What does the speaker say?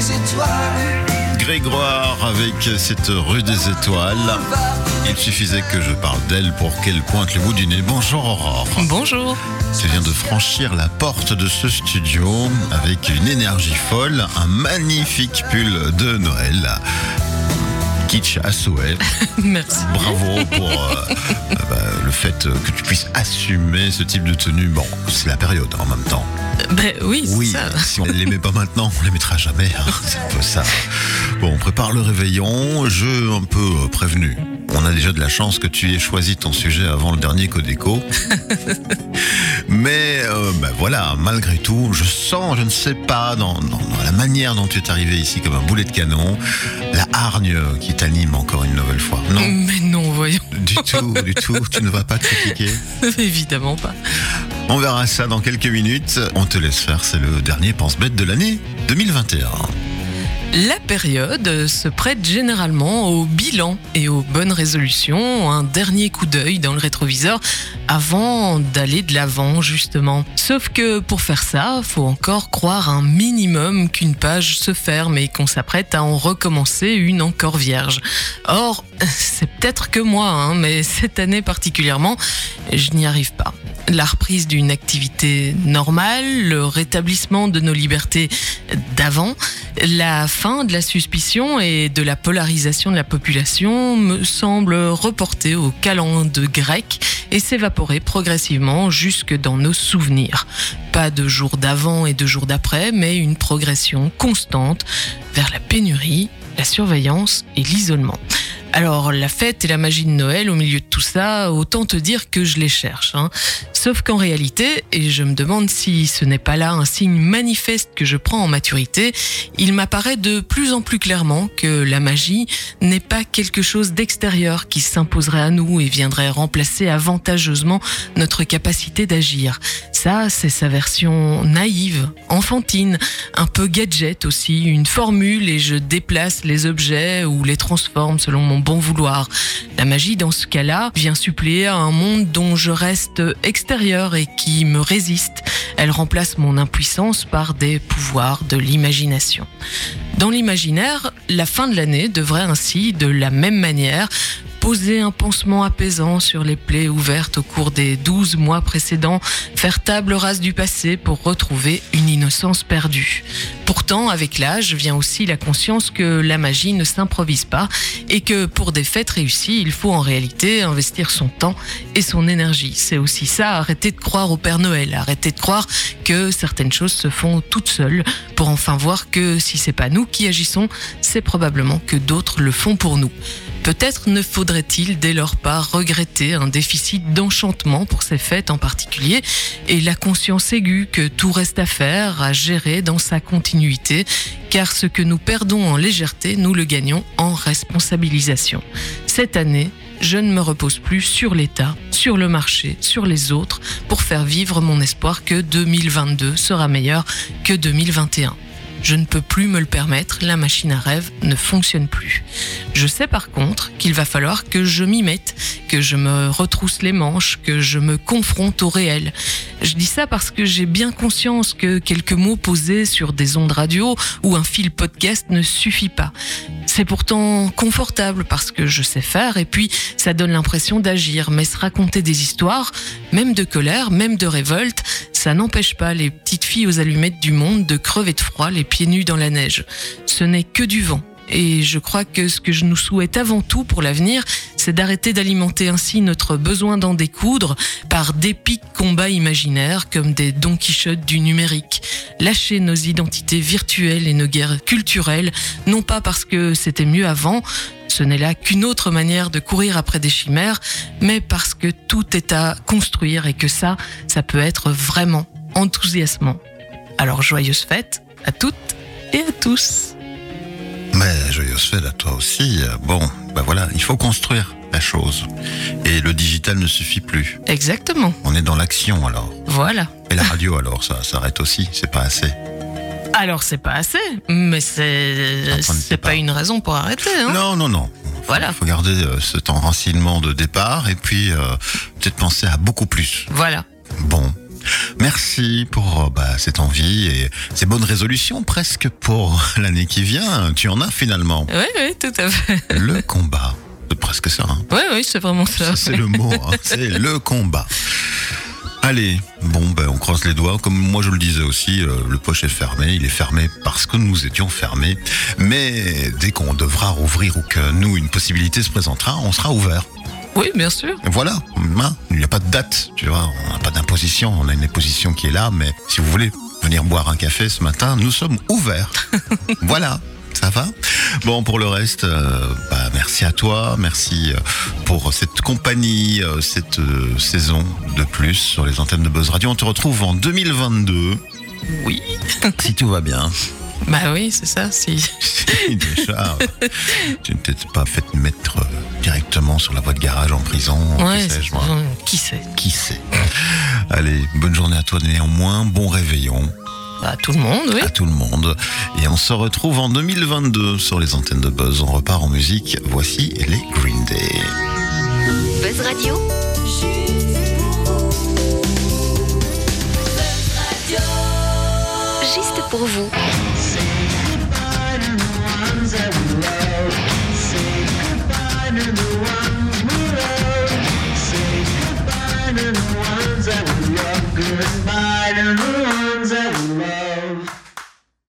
des étoiles. Grégoire avec cette rue des étoiles. Il suffisait que je parle d'elle pour qu'elle pointe le bout du nez. Bonjour Aurore. Bonjour. Tu viens de franchir la porte de ce studio avec une énergie folle, un magnifique pull de Noël. Kitsch à souhait. Merci. Bravo pour euh, euh, bah, le fait que tu puisses assumer ce type de tenue. Bon, c'est la période en même temps. Ben oui, Oui, ça. si on ne les met pas maintenant, on les mettra jamais. hein. C'est un peu ça. Bon, on prépare le réveillon. Jeu un peu euh, prévenu. On a déjà de la chance que tu aies choisi ton sujet avant le dernier Codeco. Mais euh, ben voilà, malgré tout, je sens, je ne sais pas, dans, dans- dans la manière dont tu es arrivé ici comme un boulet de canon, la hargne qui t'anime encore une nouvelle fois. Non, Mais non, voyons. du tout, du tout. Tu ne vas pas te critiquer. Évidemment pas. On verra ça dans quelques minutes. On te laisse faire, c'est le dernier pense-bête de l'année 2021. La période se prête généralement au bilan et aux bonnes résolutions, un dernier coup d'œil dans le rétroviseur avant d'aller de l'avant justement. Sauf que pour faire ça, faut encore croire un minimum qu'une page se ferme et qu'on s'apprête à en recommencer une encore vierge. Or, c'est peut-être que moi, hein, mais cette année particulièrement, je n'y arrive pas. La reprise d'une activité normale, le rétablissement de nos libertés d'avant, la fin de la suspicion et de la polarisation de la population me semble reporter au calende grec et s'évaporer progressivement jusque dans nos souvenirs. Pas de jour d'avant et de jour d'après, mais une progression constante vers la pénurie, la surveillance et l'isolement. Alors, la fête et la magie de Noël au milieu de tout ça, autant te dire que je les cherche. hein. Sauf qu'en réalité, et je me demande si ce n'est pas là un signe manifeste que je prends en maturité, il m'apparaît de plus en plus clairement que la magie n'est pas quelque chose d'extérieur qui s'imposerait à nous et viendrait remplacer avantageusement notre capacité d'agir. Ça, c'est sa version naïve, enfantine, un peu gadget aussi, une formule et je déplace les objets ou les transforme selon mon vouloir. La magie, dans ce cas-là, vient suppléer à un monde dont je reste extérieur et qui me résiste. Elle remplace mon impuissance par des pouvoirs de l'imagination. Dans l'imaginaire, la fin de l'année devrait ainsi, de la même manière, poser un pansement apaisant sur les plaies ouvertes au cours des 12 mois précédents, faire table rase du passé pour retrouver une innocence perdue. Pourtant, avec l'âge vient aussi la conscience que la magie ne s'improvise pas et que pour des fêtes réussies, il faut en réalité investir son temps et son énergie. C'est aussi ça, arrêter de croire au Père Noël, arrêter de croire que certaines choses se font toutes seules pour enfin voir que si c'est pas nous qui agissons, c'est probablement que d'autres le font pour nous. Peut-être ne faudrait-il dès lors pas regretter un déficit d'enchantement pour ces fêtes en particulier et la conscience aiguë que tout reste à faire, à gérer dans sa continuité, car ce que nous perdons en légèreté, nous le gagnons en responsabilisation. Cette année, je ne me repose plus sur l'État, sur le marché, sur les autres, pour faire vivre mon espoir que 2022 sera meilleur que 2021. Je ne peux plus me le permettre, la machine à rêve ne fonctionne plus. Je sais par contre qu'il va falloir que je m'y mette, que je me retrousse les manches, que je me confronte au réel. Je dis ça parce que j'ai bien conscience que quelques mots posés sur des ondes radio ou un fil podcast ne suffit pas. C'est pourtant confortable parce que je sais faire et puis ça donne l'impression d'agir, mais se raconter des histoires, même de colère, même de révolte, ça n'empêche pas les petites filles aux allumettes du monde de crever de froid les pieds nus dans la neige. Ce n'est que du vent. Et je crois que ce que je nous souhaite avant tout pour l'avenir, c'est d'arrêter d'alimenter ainsi notre besoin d'en découdre par d'épiques combats imaginaires comme des Don Quichotte du numérique. Lâcher nos identités virtuelles et nos guerres culturelles, non pas parce que c'était mieux avant, ce n'est là qu'une autre manière de courir après des chimères, mais parce que tout est à construire et que ça, ça peut être vraiment enthousiasmant. Alors joyeuses fêtes à toutes et à tous. À toi aussi. Euh, Bon, ben voilà, il faut construire la chose. Et le digital ne suffit plus. Exactement. On est dans l'action alors. Voilà. Et la radio alors, ça s'arrête aussi, c'est pas assez. Alors c'est pas assez, mais c'est c'est pas. une raison pour arrêter. Hein Non, non, non. Voilà. Il faut garder euh, cet enracinement de départ et puis euh, peut-être penser à beaucoup plus. Voilà. Bon. Merci pour euh, bah, cette envie et ces bonnes résolutions presque pour l'année qui vient. Tu en as finalement. Oui, oui, tout à fait. Le combat. C'est presque ça. Hein. Oui, oui, c'est vraiment ça. Ça, c'est le mot. hein. C'est le combat. Allez, bon, ben, on croise les doigts. Comme moi je le disais aussi, euh, le poche est fermé. Il est fermé parce que nous étions fermés. Mais dès qu'on devra rouvrir ou que nous, une possibilité se présentera, on sera ouvert. Oui, bien sûr. Voilà, il n'y a pas de date, tu vois, on n'a pas d'imposition, on a une imposition qui est là, mais si vous voulez venir boire un café ce matin, nous sommes ouverts. voilà, ça va Bon, pour le reste, euh, bah, merci à toi, merci euh, pour cette compagnie, euh, cette euh, saison de plus sur les antennes de Buzz Radio. On te retrouve en 2022, Oui. si tout va bien. Bah oui, c'est ça. Si. Déjà, euh, tu ne t'es pas fait mettre euh, directement sur la voie de garage en prison, Ouais, c'est- sais-je, moi. qui sait Qui sait Allez, bonne journée à toi néanmoins, bon réveillon Bah tout le monde, oui. à tout le monde. Et on se retrouve en 2022 sur les antennes de Buzz. On repart en musique. Voici les Green Day. Buzz Radio, pour vous.